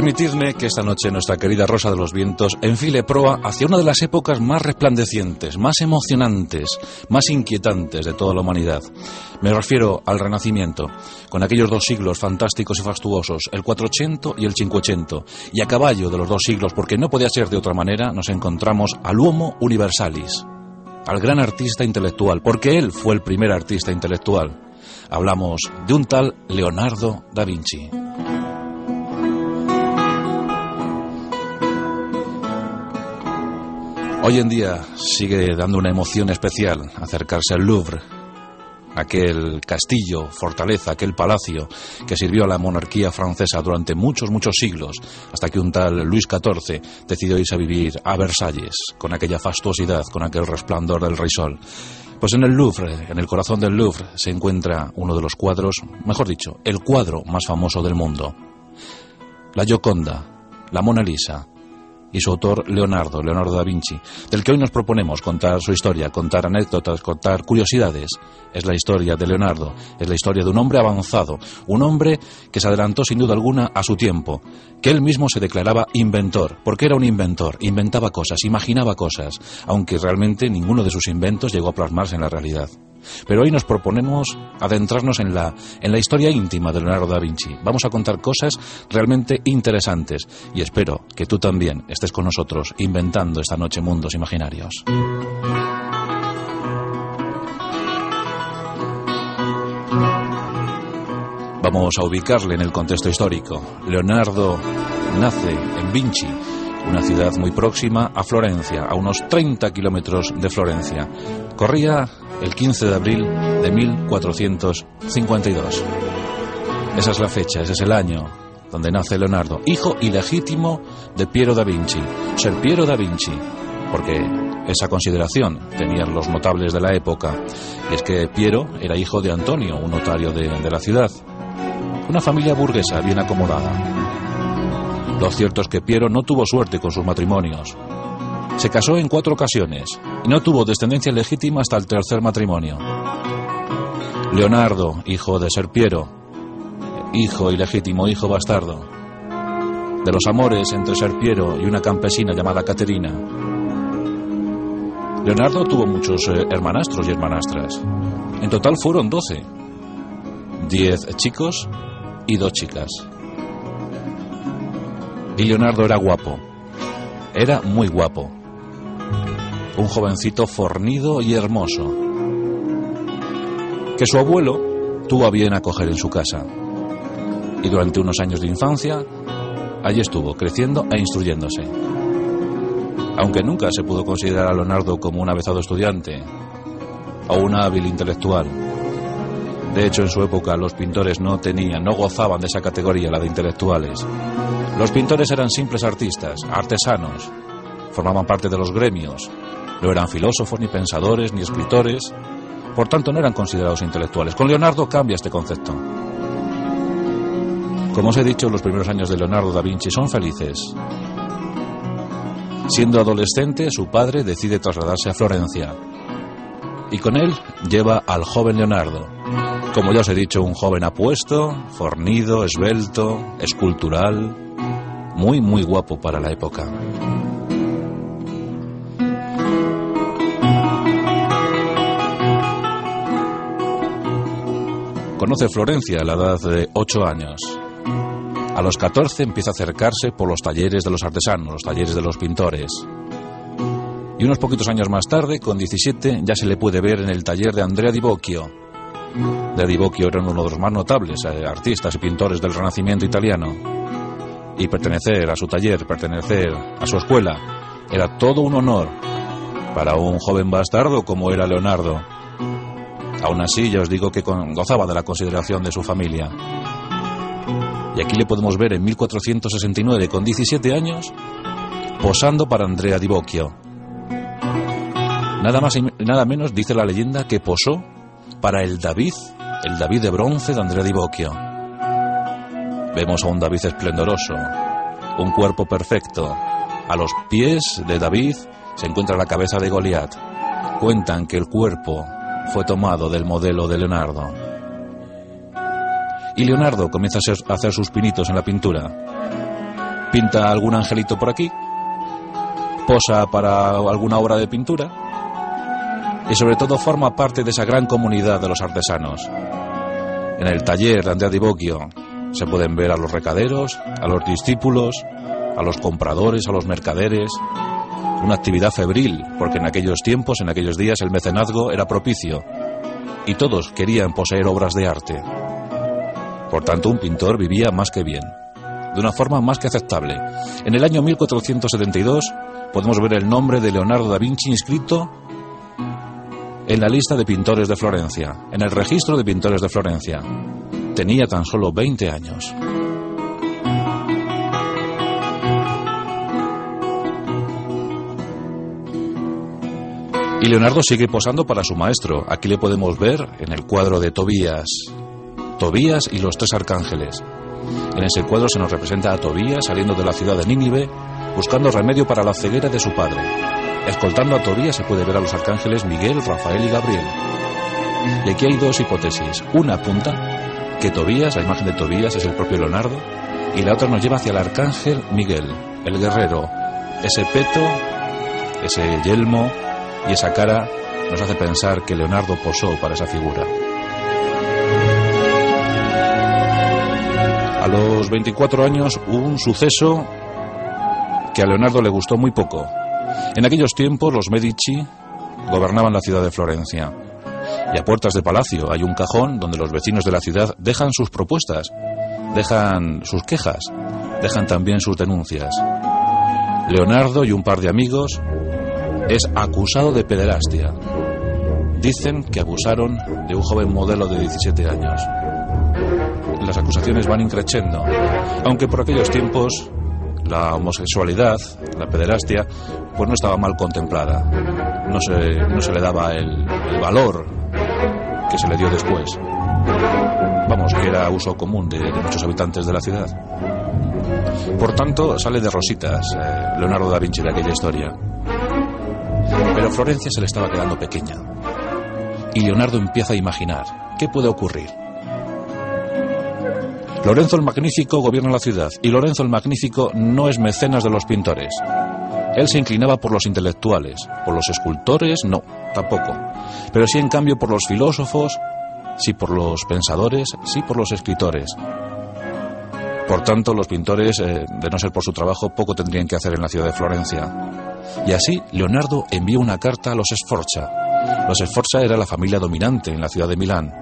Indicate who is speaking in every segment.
Speaker 1: Permitidme que esta noche nuestra querida Rosa de los Vientos enfile proa hacia una de las épocas más resplandecientes, más emocionantes, más inquietantes de toda la humanidad. Me refiero al Renacimiento, con aquellos dos siglos fantásticos y fastuosos, el 480 y el 580, y a caballo de los dos siglos, porque no podía ser de otra manera, nos encontramos al Uomo Universalis, al gran artista intelectual, porque él fue el primer artista intelectual. Hablamos de un tal Leonardo da Vinci. Hoy en día sigue dando una emoción especial acercarse al Louvre, aquel castillo, fortaleza, aquel palacio que sirvió a la monarquía francesa durante muchos, muchos siglos, hasta que un tal Luis XIV decidió irse a vivir a Versalles, con aquella fastuosidad, con aquel resplandor del rey sol. Pues en el Louvre, en el corazón del Louvre, se encuentra uno de los cuadros, mejor dicho, el cuadro más famoso del mundo. La Gioconda, la Mona Lisa, y su autor Leonardo, Leonardo da Vinci, del que hoy nos proponemos contar su historia, contar anécdotas, contar curiosidades. Es la historia de Leonardo, es la historia de un hombre avanzado, un hombre que se adelantó sin duda alguna a su tiempo, que él mismo se declaraba inventor, porque era un inventor, inventaba cosas, imaginaba cosas, aunque realmente ninguno de sus inventos llegó a plasmarse en la realidad. Pero hoy nos proponemos adentrarnos en la, en la historia íntima de Leonardo da Vinci. Vamos a contar cosas realmente interesantes y espero que tú también estés con nosotros inventando esta noche mundos imaginarios. Vamos a ubicarle en el contexto histórico. Leonardo nace en Vinci, una ciudad muy próxima a Florencia, a unos 30 kilómetros de Florencia. Corría el 15 de abril de 1452. Esa es la fecha, ese es el año donde nace Leonardo, hijo ilegítimo de Piero da Vinci, ser Piero da Vinci, porque esa consideración tenían los notables de la época, y es que Piero era hijo de Antonio, un notario de, de la ciudad, una familia burguesa bien acomodada. Lo cierto es que Piero no tuvo suerte con sus matrimonios. Se casó en cuatro ocasiones y no tuvo descendencia legítima hasta el tercer matrimonio. Leonardo, hijo de Ser Piero, hijo ilegítimo, hijo bastardo, de los amores entre Ser Piero y una campesina llamada Caterina. Leonardo tuvo muchos eh, hermanastros y hermanastras. En total fueron doce. Diez chicos y dos chicas. Y Leonardo era guapo. Era muy guapo un jovencito fornido y hermoso, que su abuelo tuvo a bien acoger en su casa. Y durante unos años de infancia, allí estuvo, creciendo e instruyéndose. Aunque nunca se pudo considerar a Leonardo como un avezado estudiante o un hábil intelectual. De hecho, en su época los pintores no tenían, no gozaban de esa categoría, la de intelectuales. Los pintores eran simples artistas, artesanos, formaban parte de los gremios, no eran filósofos, ni pensadores, ni escritores, por tanto no eran considerados intelectuales. Con Leonardo cambia este concepto. Como os he dicho, los primeros años de Leonardo da Vinci son felices. Siendo adolescente, su padre decide trasladarse a Florencia. Y con él lleva al joven Leonardo. Como ya os he dicho, un joven apuesto, fornido, esbelto, escultural, muy, muy guapo para la época. Conoce Florencia a la edad de 8 años. A los 14 empieza a acercarse por los talleres de los artesanos, los talleres de los pintores. Y unos poquitos años más tarde, con 17, ya se le puede ver en el taller de Andrea Di Bocchio. De Di era uno de los más notables eh, artistas y pintores del Renacimiento italiano. Y pertenecer a su taller, pertenecer a su escuela, era todo un honor para un joven bastardo como era Leonardo. Aún así, ya os digo que gozaba de la consideración de su familia. Y aquí le podemos ver en 1469, con 17 años, posando para Andrea Di Bocchio. Nada más y nada menos dice la leyenda que posó para el David, el David de bronce de Andrea Di Bocchio. Vemos a un David esplendoroso, un cuerpo perfecto. A los pies de David se encuentra la cabeza de Goliat. Cuentan que el cuerpo fue tomado del modelo de Leonardo. Y Leonardo comienza a hacer sus pinitos en la pintura. Pinta algún angelito por aquí, posa para alguna obra de pintura y sobre todo forma parte de esa gran comunidad de los artesanos. En el taller de Andrea Di se pueden ver a los recaderos, a los discípulos, a los compradores, a los mercaderes. Una actividad febril, porque en aquellos tiempos, en aquellos días, el mecenazgo era propicio y todos querían poseer obras de arte. Por tanto, un pintor vivía más que bien, de una forma más que aceptable. En el año 1472 podemos ver el nombre de Leonardo da Vinci inscrito en la lista de pintores de Florencia, en el registro de pintores de Florencia. Tenía tan solo 20 años. Y Leonardo sigue posando para su maestro. Aquí le podemos ver en el cuadro de Tobías. Tobías y los tres arcángeles. En ese cuadro se nos representa a Tobías saliendo de la ciudad de Nínive buscando remedio para la ceguera de su padre. Escoltando a Tobías se puede ver a los arcángeles Miguel, Rafael y Gabriel. Y aquí hay dos hipótesis. Una apunta que Tobías, la imagen de Tobías es el propio Leonardo, y la otra nos lleva hacia el arcángel Miguel, el guerrero. Ese peto, ese yelmo, y esa cara nos hace pensar que Leonardo posó para esa figura. A los 24 años hubo un suceso que a Leonardo le gustó muy poco. En aquellos tiempos los Medici gobernaban la ciudad de Florencia. Y a puertas de palacio hay un cajón donde los vecinos de la ciudad dejan sus propuestas, dejan sus quejas, dejan también sus denuncias. Leonardo y un par de amigos es acusado de pederastia. Dicen que abusaron de un joven modelo de 17 años. Las acusaciones van increciendo, aunque por aquellos tiempos la homosexualidad, la pederastia, pues no estaba mal contemplada. No se, no se le daba el, el valor que se le dio después. Vamos, que era uso común de, muchos habitantes de la ciudad. Por tanto, sale de rositas eh, Leonardo da Vinci de aquella historia. Pero Florencia se le estaba quedando pequeña. Y Leonardo empieza a imaginar qué puede ocurrir. Lorenzo el Magnífico gobierna la ciudad y Lorenzo el Magnífico no es mecenas de los pintores. Él se inclinaba por los intelectuales, por los escultores no, tampoco. Pero sí en cambio por los filósofos, sí por los pensadores, sí por los escritores. Por tanto, los pintores, eh, de no ser por su trabajo, poco tendrían que hacer en la ciudad de Florencia. Y así, Leonardo envió una carta a los Sforza. Los Sforza era la familia dominante en la ciudad de Milán.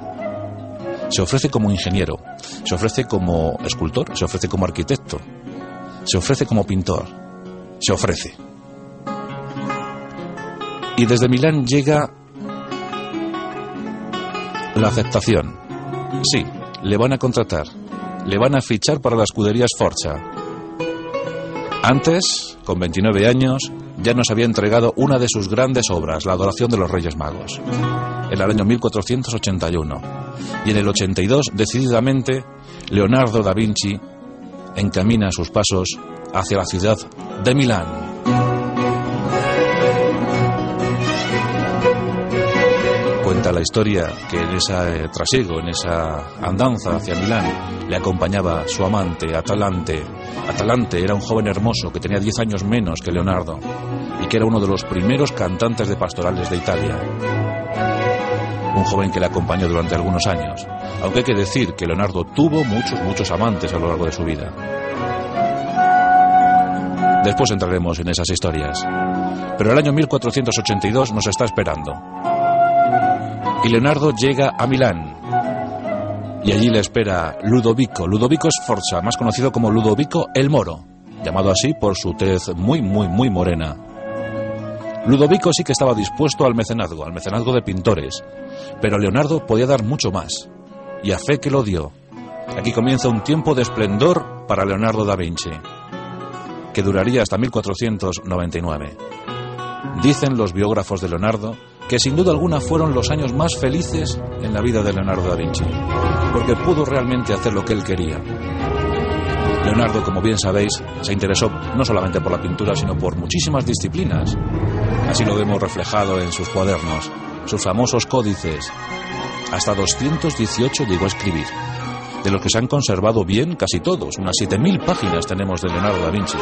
Speaker 1: Se ofrece como ingeniero, se ofrece como escultor, se ofrece como arquitecto, se ofrece como pintor, se ofrece. Y desde Milán llega la aceptación. Sí, le van a contratar, le van a fichar para la escudería Sforza. Antes, con 29 años, ya nos había entregado una de sus grandes obras, La Adoración de los Reyes Magos, en el año 1481. Y en el 82, decididamente, Leonardo da Vinci encamina sus pasos hacia la ciudad de Milán. Cuenta la historia que en ese trasiego, en esa andanza hacia Milán, le acompañaba su amante, Atalante. Atalante era un joven hermoso que tenía 10 años menos que Leonardo y que era uno de los primeros cantantes de pastorales de Italia. Un joven que le acompañó durante algunos años, aunque hay que decir que Leonardo tuvo muchos, muchos amantes a lo largo de su vida. Después entraremos en esas historias. Pero el año 1482 nos está esperando. Y Leonardo llega a Milán. Y allí le espera Ludovico, Ludovico Sforza, más conocido como Ludovico el Moro, llamado así por su tez muy, muy, muy morena. Ludovico sí que estaba dispuesto al mecenazgo, al mecenazgo de pintores, pero Leonardo podía dar mucho más, y a fe que lo dio. Aquí comienza un tiempo de esplendor para Leonardo da Vinci, que duraría hasta 1499. Dicen los biógrafos de Leonardo que sin duda alguna fueron los años más felices en la vida de Leonardo da Vinci, porque pudo realmente hacer lo que él quería. Leonardo, como bien sabéis, se interesó no solamente por la pintura, sino por muchísimas disciplinas. Así lo vemos reflejado en sus cuadernos, sus famosos códices. Hasta 218 llegó a escribir. De los que se han conservado bien casi todos. Unas 7.000 páginas tenemos de Leonardo da Vinci.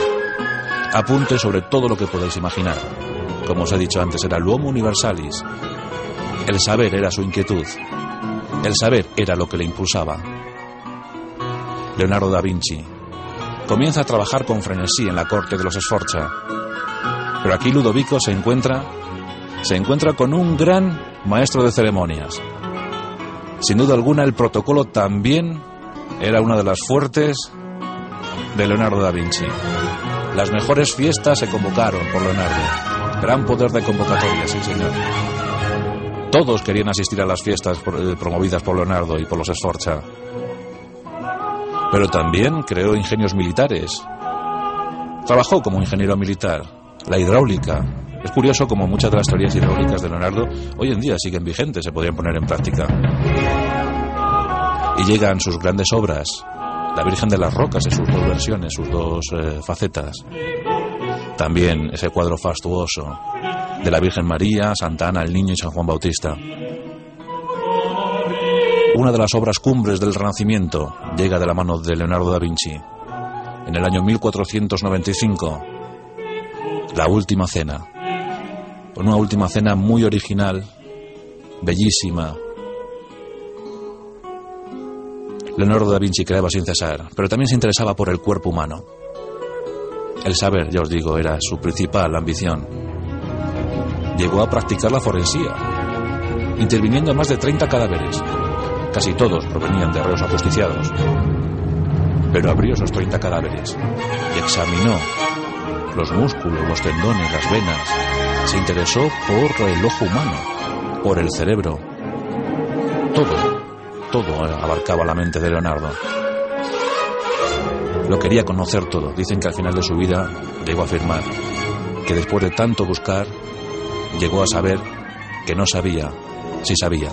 Speaker 1: Apunte sobre todo lo que podéis imaginar. Como os he dicho antes, era el homo universalis. El saber era su inquietud. El saber era lo que le impulsaba. Leonardo da Vinci comienza a trabajar con frenesí en la corte de los Sforza. Pero aquí Ludovico se encuentra se encuentra con un gran maestro de ceremonias. Sin duda alguna el protocolo también era una de las fuertes de Leonardo da Vinci. Las mejores fiestas se convocaron por Leonardo. Gran poder de convocatoria, sí señor. Todos querían asistir a las fiestas eh, promovidas por Leonardo y por los Sforza. Pero también creó ingenios militares. Trabajó como ingeniero militar. La hidráulica, es curioso como muchas de las teorías hidráulicas de Leonardo hoy en día siguen vigentes, se podrían poner en práctica. Llegan sus grandes obras, La Virgen de las Rocas en sus dos versiones, sus dos eh, facetas. También ese cuadro fastuoso de la Virgen María, Santa Ana, el Niño y San Juan Bautista. Una de las obras cumbres del Renacimiento llega de la mano de Leonardo da Vinci. En el año 1495, La Última Cena una última cena muy original, bellísima. Leonardo da Vinci creaba sin cesar, pero también se interesaba por el cuerpo humano. El saber, ya os digo, era su principal ambición. Llegó a practicar la forensía, interviniendo en más de 30 cadáveres. Casi todos provenían de reos ajusticiados. Pero abrió esos 30 cadáveres y examinó los músculos, los tendones, las venas. Se interesó por el ojo humano, por el cerebro. Todo, todo abarcaba la mente de Leonardo. Lo quería conocer todo. Dicen que al final de su vida llegó a afirmar que después de tanto buscar, llegó a saber que no sabía si sabía.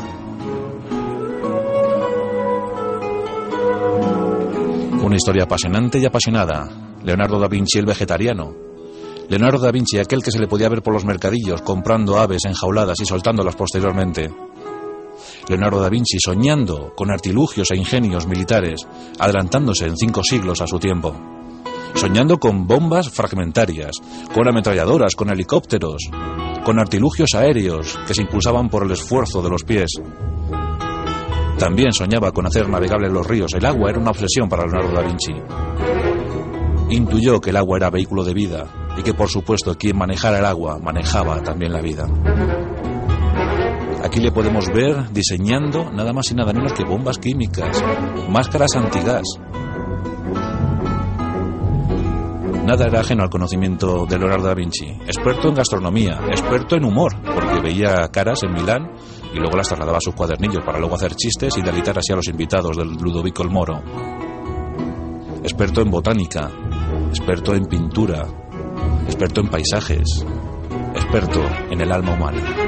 Speaker 1: Una historia apasionante y apasionada. Leonardo da Vinci el vegetariano, Leonardo da Vinci, aquel que se le podía ver por los mercadillos comprando aves enjauladas y soltándolas posteriormente. Leonardo da Vinci soñando con artilugios e ingenios militares, adelantándose en cinco siglos a su tiempo. Soñando con bombas fragmentarias, con ametralladoras, con helicópteros, con artilugios aéreos que se impulsaban por el esfuerzo de los pies. También soñaba con hacer navegables los ríos. El agua era una obsesión para Leonardo da Vinci. Intuyó que el agua era vehículo de vida, y que por supuesto quien manejara el agua manejaba también la vida. Aquí le podemos ver diseñando nada más y nada menos que bombas químicas, máscaras antigas. Nada era ajeno al conocimiento de Leonardo da Vinci. Experto en gastronomía, experto en humor, porque veía caras en Milán y luego las trasladaba a sus cuadernillos para luego hacer chistes y delitar así a los invitados del Ludovico el Moro. Experto en botánica, experto en pintura, experto en paisajes, experto en el alma humana.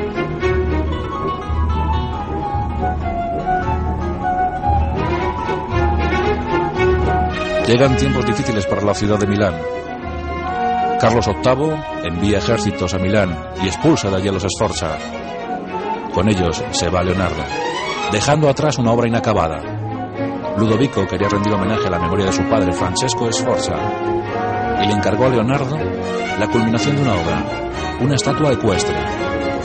Speaker 1: Llegan tiempos difíciles para la ciudad de Milán. Carlos VIII envía ejércitos a Milán y expulsa de allí a los Sforza. Con ellos se va Leonardo, dejando atrás una obra inacabada. Ludovico quería rendir homenaje a la memoria de su padre, Francesco Sforza, y le encargó a Leonardo la culminación de una obra, una estatua ecuestre,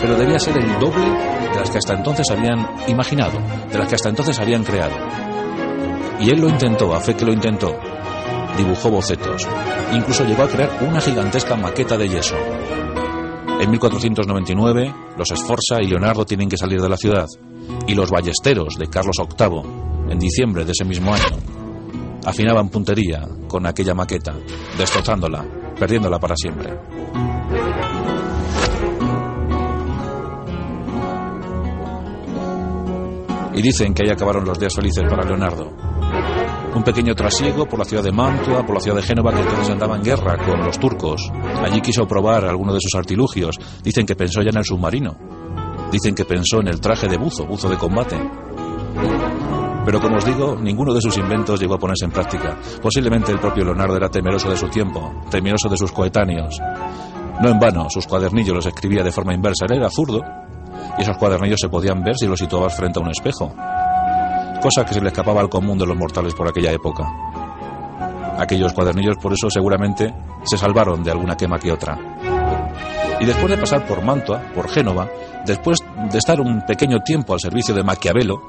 Speaker 1: pero debía ser el doble de las que hasta entonces habían imaginado, de las que hasta entonces habían creado. Y él lo intentó, a fe que lo intentó. Dibujó bocetos, incluso llegó a crear una gigantesca maqueta de yeso. En 1499, los Esforza y Leonardo tienen que salir de la ciudad, y los ballesteros de Carlos VIII, en diciembre de ese mismo año, afinaban puntería con aquella maqueta, destrozándola, perdiéndola para siempre. Y dicen que ahí acabaron los días felices para Leonardo. Un pequeño trasiego por la ciudad de Mantua, por la ciudad de Génova, que entonces andaba en guerra con los turcos. Allí quiso probar alguno de sus artilugios. Dicen que pensó ya en el submarino. Dicen que pensó en el traje de buzo, buzo de combate. Pero como os digo, ninguno de sus inventos llegó a ponerse en práctica. Posiblemente el propio Leonardo era temeroso de su tiempo, temeroso de sus coetáneos. No en vano, sus cuadernillos los escribía de forma inversa. Él era zurdo y esos cuadernillos se podían ver si los situabas frente a un espejo. Cosa que se le escapaba al común de los mortales por aquella época. Aquellos cuadernillos por eso seguramente se salvaron de alguna quema que otra. Y después de pasar por Mantua, por Génova, después de estar un pequeño tiempo al servicio de Maquiavelo,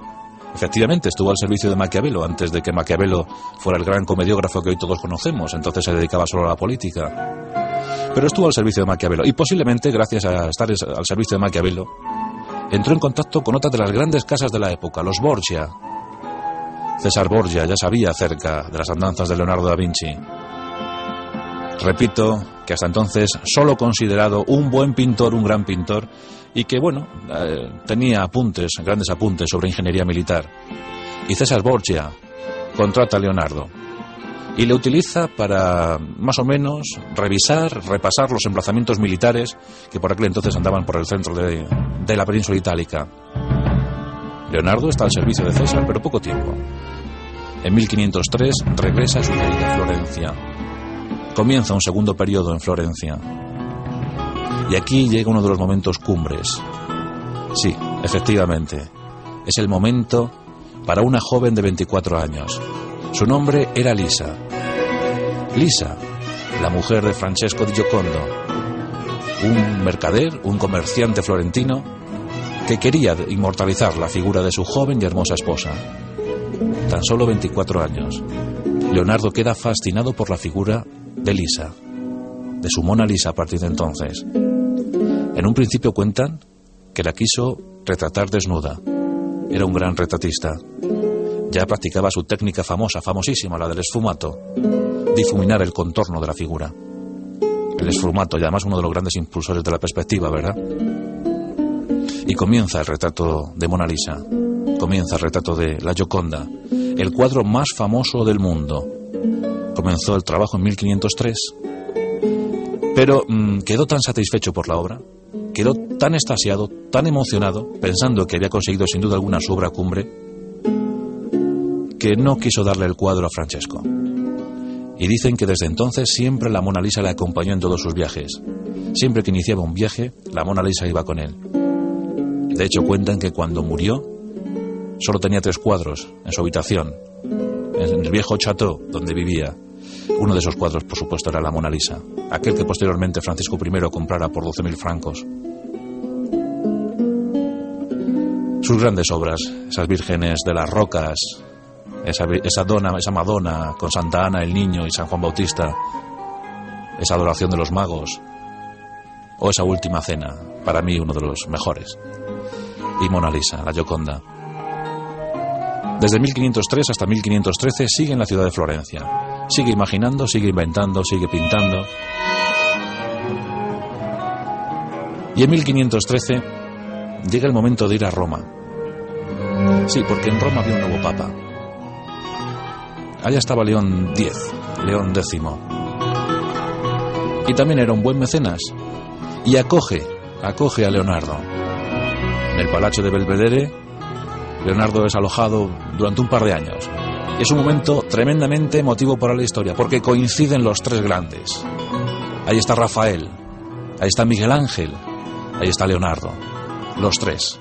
Speaker 1: efectivamente estuvo al servicio de Maquiavelo antes de que Maquiavelo fuera el gran comediógrafo que hoy todos conocemos, entonces se dedicaba solo a la política. Pero estuvo al servicio de Maquiavelo y posiblemente gracias a estar al servicio de Maquiavelo entró en contacto con otra de las grandes casas de la época, los Borgia. César Borgia ya sabía acerca de las andanzas de Leonardo da Vinci. Repito que hasta entonces solo considerado un buen pintor, un gran pintor, y que, bueno, eh, tenía apuntes, grandes apuntes sobre ingeniería militar. Y César Borgia contrata a Leonardo y le utiliza para, más o menos, revisar, repasar los emplazamientos militares que por aquel entonces andaban por el centro de, de la península itálica. Leonardo está al servicio de César, pero poco tiempo. En 1503 regresa a su querida Florencia. Comienza un segundo periodo en Florencia. Y aquí llega uno de los momentos cumbres. Sí, efectivamente. Es el momento para una joven de 24 años. Su nombre era Lisa. Lisa, la mujer de Francesco di Giocondo, un mercader, un comerciante florentino que quería inmortalizar la figura de su joven y hermosa esposa. Tan solo 24 años. Leonardo queda fascinado por la figura de Lisa, de su Mona Lisa a partir de entonces. En un principio cuentan que la quiso retratar desnuda. Era un gran retratista. Ya practicaba su técnica famosa, famosísima, la del esfumato, difuminar el contorno de la figura. El esfumato, y además uno de los grandes impulsores de la perspectiva, ¿verdad? Y comienza el retrato de Mona Lisa, comienza el retrato de La Gioconda, el cuadro más famoso del mundo. Comenzó el trabajo en 1503, pero mm, quedó tan satisfecho por la obra, quedó tan estasiado, tan emocionado, pensando que había conseguido sin duda alguna su obra cumbre, que no quiso darle el cuadro a Francesco. Y dicen que desde entonces siempre la Mona Lisa le acompañó en todos sus viajes. Siempre que iniciaba un viaje, la Mona Lisa iba con él. De hecho, cuentan que cuando murió, solo tenía tres cuadros en su habitación, en el viejo chateau donde vivía. Uno de esos cuadros, por supuesto, era la Mona Lisa, aquel que posteriormente Francisco I comprara por 12.000 francos. Sus grandes obras, esas vírgenes de las rocas, esa, esa, dona, esa Madonna con Santa Ana, el Niño y San Juan Bautista, esa adoración de los magos, o esa última cena, para mí uno de los mejores, y Mona Lisa, la Gioconda. Desde 1503 hasta 1513 sigue en la ciudad de Florencia. Sigue imaginando, sigue inventando, sigue pintando. Y en 1513 llega el momento de ir a Roma. Sí, porque en Roma había un nuevo papa. Allá estaba León X, León X. Y también era un buen mecenas. Y acoge, acoge a Leonardo. En el Palacio de Belvedere Leonardo es alojado durante un par de años. Es un momento tremendamente emotivo para la historia, porque coinciden los tres grandes. Ahí está Rafael, ahí está Miguel Ángel, ahí está Leonardo. Los tres.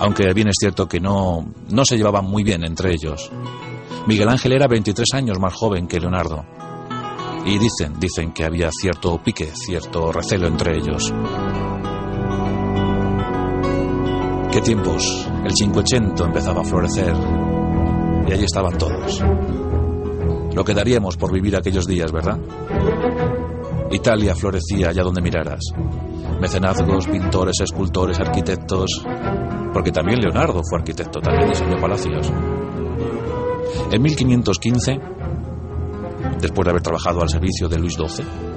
Speaker 1: Aunque bien es cierto que no, no se llevaban muy bien entre ellos. Miguel Ángel era 23 años más joven que Leonardo. Y dicen, dicen que había cierto pique, cierto recelo entre ellos. ¿Qué tiempos? El Cinquecento empezaba a florecer y allí estaban todos. Lo que daríamos por vivir aquellos días, ¿verdad? Italia florecía allá donde miraras. Mecenazgos, pintores, escultores, arquitectos, porque también Leonardo fue arquitecto, también diseñó palacios. En 1515, después de haber trabajado al servicio de Luis XII,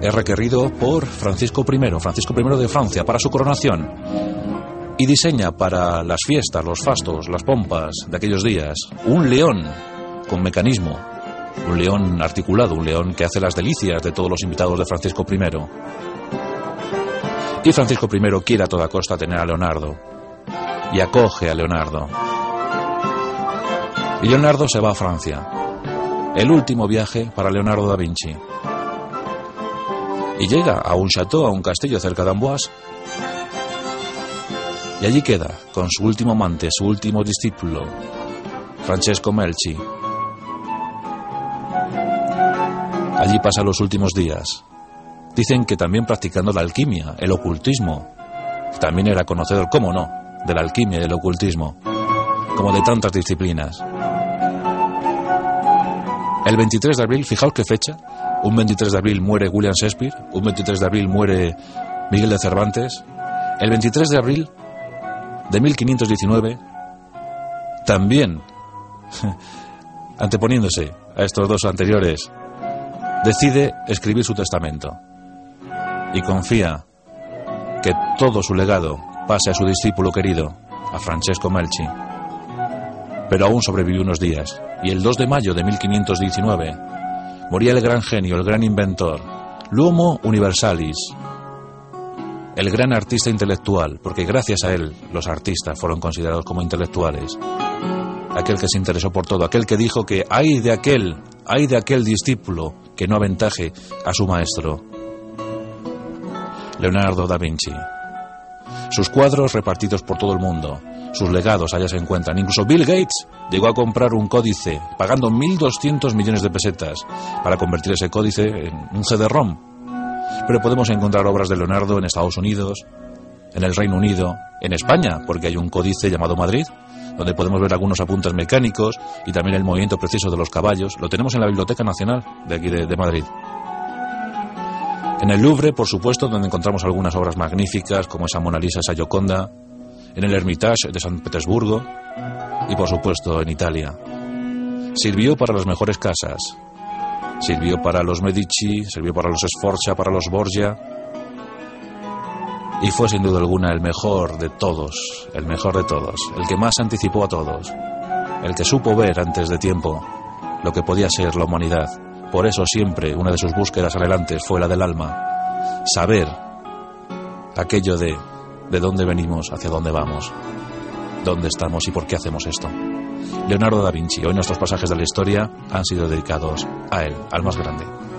Speaker 1: es requerido por Francisco I, Francisco I de Francia, para su coronación. Y diseña para las fiestas, los fastos, las pompas de aquellos días, un león con mecanismo, un león articulado, un león que hace las delicias de todos los invitados de Francisco I. Y Francisco I quiere a toda costa tener a Leonardo y acoge a Leonardo. Y Leonardo se va a Francia. El último viaje para Leonardo da Vinci y llega a un chateau, a un castillo cerca de Amboise. Y allí queda, con su último amante, su último discípulo, Francesco Melchi. Allí pasa los últimos días. Dicen que también practicando la alquimia, el ocultismo. También era conocedor, cómo no, de la alquimia y del ocultismo, como de tantas disciplinas. El 23 de abril, fijaos qué fecha, un 23 de abril muere William Shakespeare, un 23 de abril muere Miguel de Cervantes. El 23 de abril de 1519, también, anteponiéndose a estos dos anteriores, decide escribir su testamento y confía que todo su legado pase a su discípulo querido, a Francesco Melchi. Pero aún sobrevivió unos días, y el 2 de mayo de 1519 moría el gran genio, el gran inventor, Luomo Universalis, el gran artista intelectual, porque gracias a él los artistas fueron considerados como intelectuales. Aquel que se interesó por todo, aquel que dijo que hay de aquel, hay de aquel discípulo que no aventaje a su maestro. Leonardo da Vinci. Sus cuadros repartidos por todo el mundo, sus legados allá se encuentran. Incluso Bill Gates llegó a comprar un códice pagando 1.200 millones de pesetas para convertir ese códice en un CD-ROM. Pero podemos encontrar obras de Leonardo en Estados Unidos, en el Reino Unido, en España, porque hay un códice llamado Madrid, donde podemos ver algunos apuntes mecánicos y también el movimiento preciso de los caballos. Lo tenemos en la Biblioteca Nacional de aquí de, Madrid. En el Louvre, por supuesto, donde encontramos algunas obras magníficas, como esa Mona Lisa, esa Gioconda, en el Hermitage de San Petersburgo y, por supuesto, en Italia. Sirvió para las mejores casas, sirvió para los Medici, sirvió para los Sforza, para los Borgia, y fue sin duda alguna el mejor de todos, el mejor de todos, el que más anticipó a todos, el que supo ver antes de tiempo lo que podía ser la humanidad por eso siempre una de sus búsquedas adelante fue la del alma. Saber aquello de de dónde venimos, hacia dónde vamos, dónde estamos y por qué hacemos esto. Leonardo da Vinci, hoy nuestros pasajes de la historia han sido dedicados a él, al más grande.